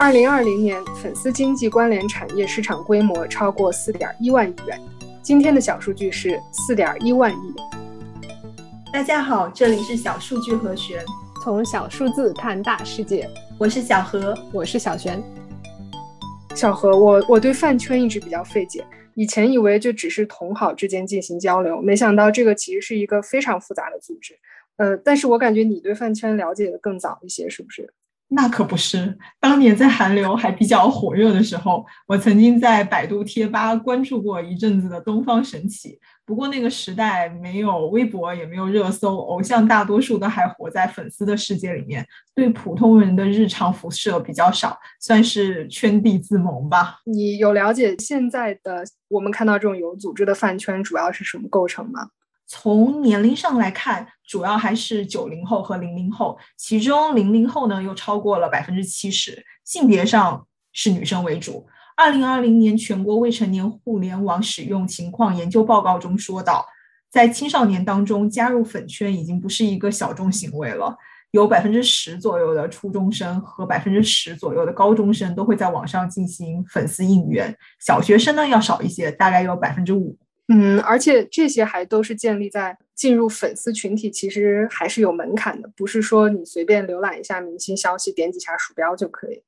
二零二零年粉丝经济关联产业市场规模超过四点一万亿元。今天的小数据是四点一万亿。大家好，这里是小数据和弦，从小数字看大世界。我是小何，我是小璇。小何，我我对饭圈一直比较费解，以前以为就只是同好之间进行交流，没想到这个其实是一个非常复杂的组织。呃，但是我感觉你对饭圈了解的更早一些，是不是？那可不是，当年在韩流还比较火热的时候，我曾经在百度贴吧关注过一阵子的东方神起。不过那个时代没有微博，也没有热搜，偶像大多数都还活在粉丝的世界里面，对普通人的日常辐射比较少，算是圈地自萌吧。你有了解现在的我们看到这种有组织的饭圈主要是什么构成吗？从年龄上来看，主要还是九零后和零零后，其中零零后呢又超过了百分之七十。性别上是女生为主。二零二零年全国未成年互联网使用情况研究报告中说到，在青少年当中加入粉圈已经不是一个小众行为了，有百分之十左右的初中生和百分之十左右的高中生都会在网上进行粉丝应援，小学生呢要少一些，大概有百分之五。嗯，而且这些还都是建立在进入粉丝群体，其实还是有门槛的，不是说你随便浏览一下明星消息，点几下鼠标就可以。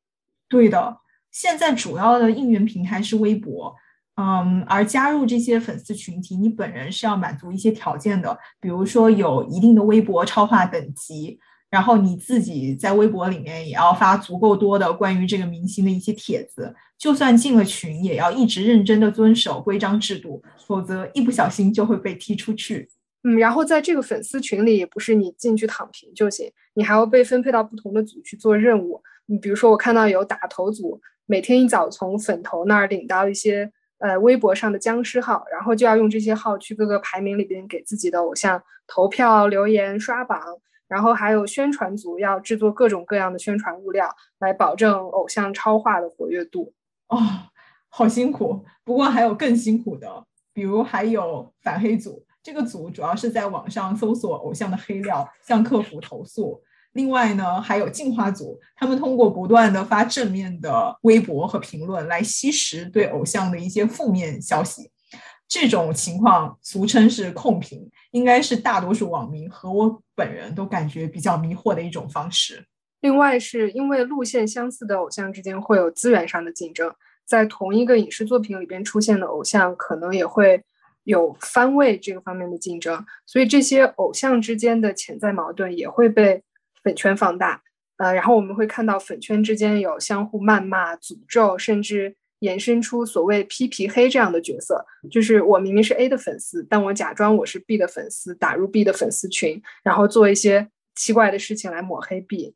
对的，现在主要的应援平台是微博，嗯，而加入这些粉丝群体，你本人是要满足一些条件的，比如说有一定的微博超话等级。然后你自己在微博里面也要发足够多的关于这个明星的一些帖子，就算进了群，也要一直认真的遵守规章制度，否则一不小心就会被踢出去。嗯，然后在这个粉丝群里，也不是你进去躺平就行，你还要被分配到不同的组去做任务。你比如说，我看到有打头组，每天一早从粉头那儿领到一些呃微博上的僵尸号，然后就要用这些号去各个排名里边给自己的偶像投票、留言、刷榜。然后还有宣传组要制作各种各样的宣传物料，来保证偶像超话的活跃度。哦，好辛苦！不过还有更辛苦的，比如还有反黑组，这个组主要是在网上搜索偶像的黑料，向客服投诉。另外呢，还有净化组，他们通过不断的发正面的微博和评论来吸食对偶像的一些负面消息。这种情况俗称是控评，应该是大多数网民和我本人都感觉比较迷惑的一种方式。另外，是因为路线相似的偶像之间会有资源上的竞争，在同一个影视作品里边出现的偶像，可能也会有番位这个方面的竞争，所以这些偶像之间的潜在矛盾也会被粉圈放大。呃，然后我们会看到粉圈之间有相互谩骂、诅咒，甚至。延伸出所谓“披皮黑”这样的角色，就是我明明是 A 的粉丝，但我假装我是 B 的粉丝，打入 B 的粉丝群，然后做一些奇怪的事情来抹黑 B。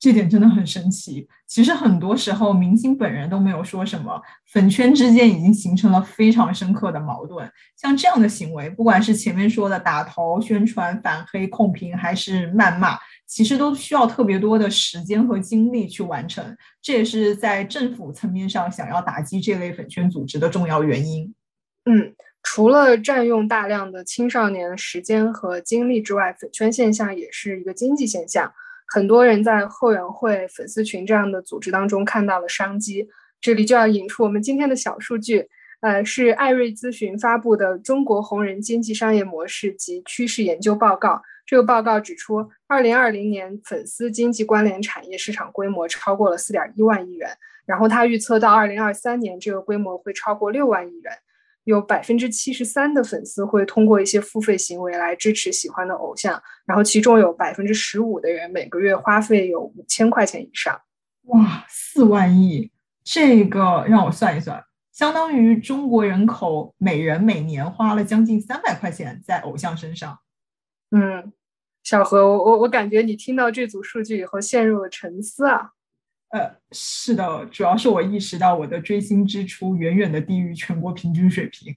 这点真的很神奇。其实很多时候，明星本人都没有说什么，粉圈之间已经形成了非常深刻的矛盾。像这样的行为，不管是前面说的打头、宣传、反黑、控评，还是谩骂。其实都需要特别多的时间和精力去完成，这也是在政府层面上想要打击这类粉圈组织的重要原因。嗯，除了占用大量的青少年时间和精力之外，粉圈现象也是一个经济现象。很多人在后援会、粉丝群这样的组织当中看到了商机。这里就要引出我们今天的小数据，呃，是艾瑞咨询发布的《中国红人经济商业模式及趋势研究报告》。这个报告指出，二零二零年粉丝经济关联产业市场规模超过了四点一万亿元。然后他预测到二零二三年，这个规模会超过六万亿元。有百分之七十三的粉丝会通过一些付费行为来支持喜欢的偶像，然后其中有百分之十五的人每个月花费有五千块钱以上。哇，四万亿！这个让我算一算，相当于中国人口每人每年花了将近三百块钱在偶像身上。嗯。小何，我我我感觉你听到这组数据以后陷入了沉思啊。呃，是的，主要是我意识到我的追星支出远远的低于全国平均水平。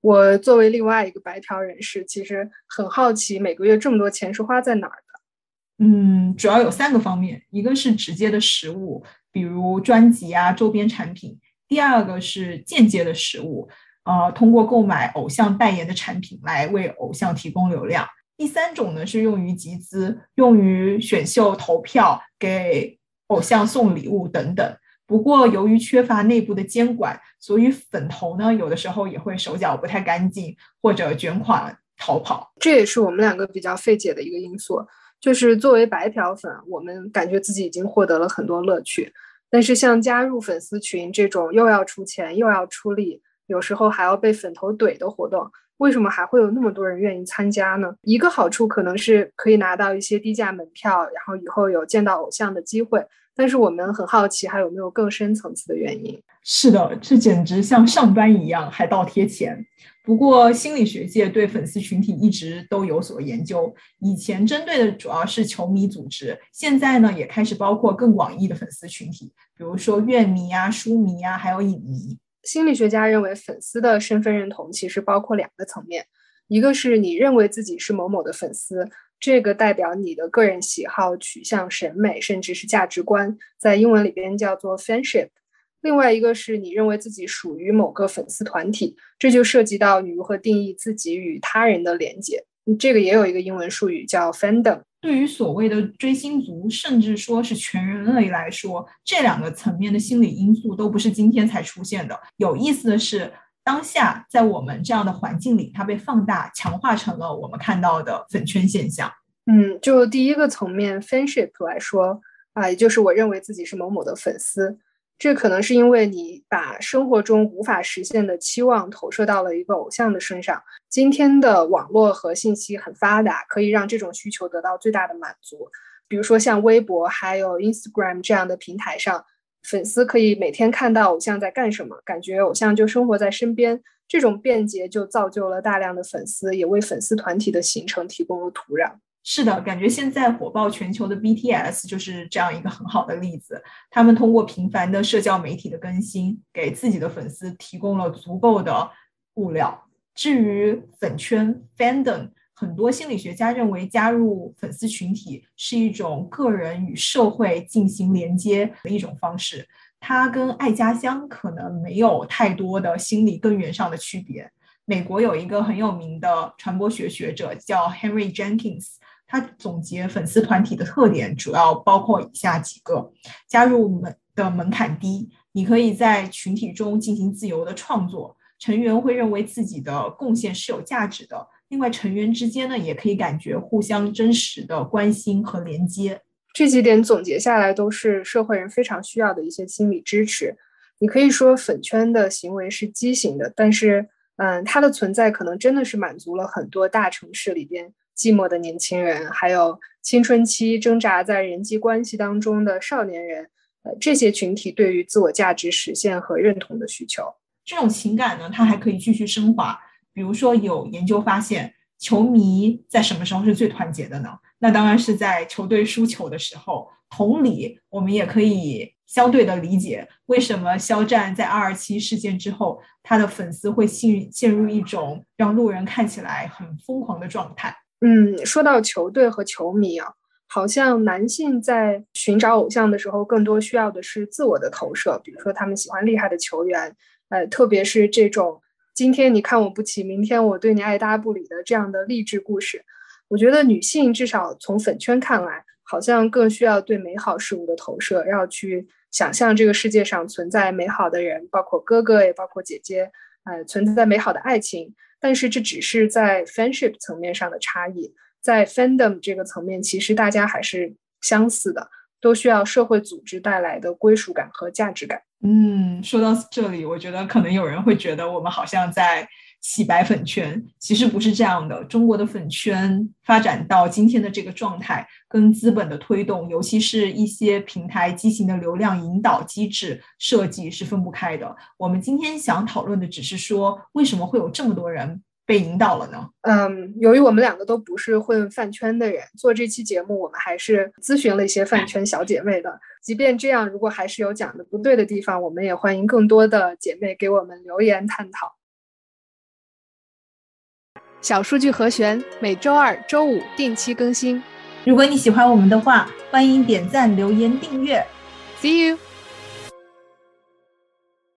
我作为另外一个白条人士，其实很好奇每个月这么多钱是花在哪儿的。嗯，主要有三个方面，一个是直接的实物，比如专辑啊、周边产品；第二个是间接的食物，呃，通过购买偶像代言的产品来为偶像提供流量。第三种呢是用于集资，用于选秀投票，给偶像送礼物等等。不过，由于缺乏内部的监管，所以粉头呢，有的时候也会手脚不太干净，或者卷款逃跑。这也是我们两个比较费解的一个因素。就是作为白嫖粉，我们感觉自己已经获得了很多乐趣，但是像加入粉丝群这种又要出钱又要出力，有时候还要被粉头怼的活动，为什么还会有那么多人愿意参加呢？一个好处可能是可以拿到一些低价门票，然后以后有见到偶像的机会。但是我们很好奇，还有没有更深层次的原因？是的，这简直像上班一样，还倒贴钱。不过心理学界对粉丝群体一直都有所研究，以前针对的主要是球迷组织，现在呢也开始包括更广义的粉丝群体，比如说乐迷啊、书迷啊，还有影迷。心理学家认为，粉丝的身份认同其实包括两个层面，一个是你认为自己是某某的粉丝。这个代表你的个人喜好、取向、审美，甚至是价值观，在英文里边叫做 fanship。另外一个是你认为自己属于某个粉丝团体，这就涉及到你如何定义自己与他人的连接。这个也有一个英文术语叫 fandom。对于所谓的追星族，甚至说是全人类来说，这两个层面的心理因素都不是今天才出现的。有意思的是。当下，在我们这样的环境里，它被放大、强化成了我们看到的粉圈现象。嗯，就第一个层面，fanship 来说啊，也就是我认为自己是某某的粉丝，这可能是因为你把生活中无法实现的期望投射到了一个偶像的身上。今天的网络和信息很发达，可以让这种需求得到最大的满足。比如说像微博还有 Instagram 这样的平台上。粉丝可以每天看到偶像在干什么，感觉偶像就生活在身边。这种便捷就造就了大量的粉丝，也为粉丝团体的形成提供了土壤。是的，感觉现在火爆全球的 BTS 就是这样一个很好的例子。他们通过频繁的社交媒体的更新，给自己的粉丝提供了足够的物料。至于粉圈 fandom。很多心理学家认为，加入粉丝群体是一种个人与社会进行连接的一种方式。它跟爱家乡可能没有太多的心理根源上的区别。美国有一个很有名的传播学学者叫 Henry Jenkins，他总结粉丝团体的特点主要包括以下几个：加入门的门槛低，你可以在群体中进行自由的创作，成员会认为自己的贡献是有价值的。另外，成员之间呢，也可以感觉互相真实的关心和连接。这几点总结下来，都是社会人非常需要的一些心理支持。你可以说粉圈的行为是畸形的，但是，嗯，它的存在可能真的是满足了很多大城市里边寂寞的年轻人，还有青春期挣扎在人际关系当中的少年人，呃，这些群体对于自我价值实现和认同的需求。这种情感呢，它还可以继续升华。比如说，有研究发现，球迷在什么时候是最团结的呢？那当然是在球队输球的时候。同理，我们也可以相对的理解，为什么肖战在二二七事件之后，他的粉丝会陷陷入一种让路人看起来很疯狂的状态。嗯，说到球队和球迷啊，好像男性在寻找偶像的时候，更多需要的是自我的投射，比如说他们喜欢厉害的球员，呃，特别是这种。今天你看我不起，明天我对你爱搭不理的这样的励志故事，我觉得女性至少从粉圈看来，好像更需要对美好事物的投射，要去想象这个世界上存在美好的人，包括哥哥也包括姐姐，呃，存在美好的爱情。但是这只是在 friendship 层面上的差异，在 fandom 这个层面，其实大家还是相似的。都需要社会组织带来的归属感和价值感。嗯，说到这里，我觉得可能有人会觉得我们好像在洗白粉圈，其实不是这样的。中国的粉圈发展到今天的这个状态，跟资本的推动，尤其是一些平台畸形的流量引导机制设计是分不开的。我们今天想讨论的只是说，为什么会有这么多人？被引导了呢？嗯，由于我们两个都不是混饭圈的人，做这期节目，我们还是咨询了一些饭圈小姐妹的。即便这样，如果还是有讲的不对的地方，我们也欢迎更多的姐妹给我们留言探讨。小数据和弦每周二、周五定期更新。如果你喜欢我们的话，欢迎点赞、留言、订阅。See you.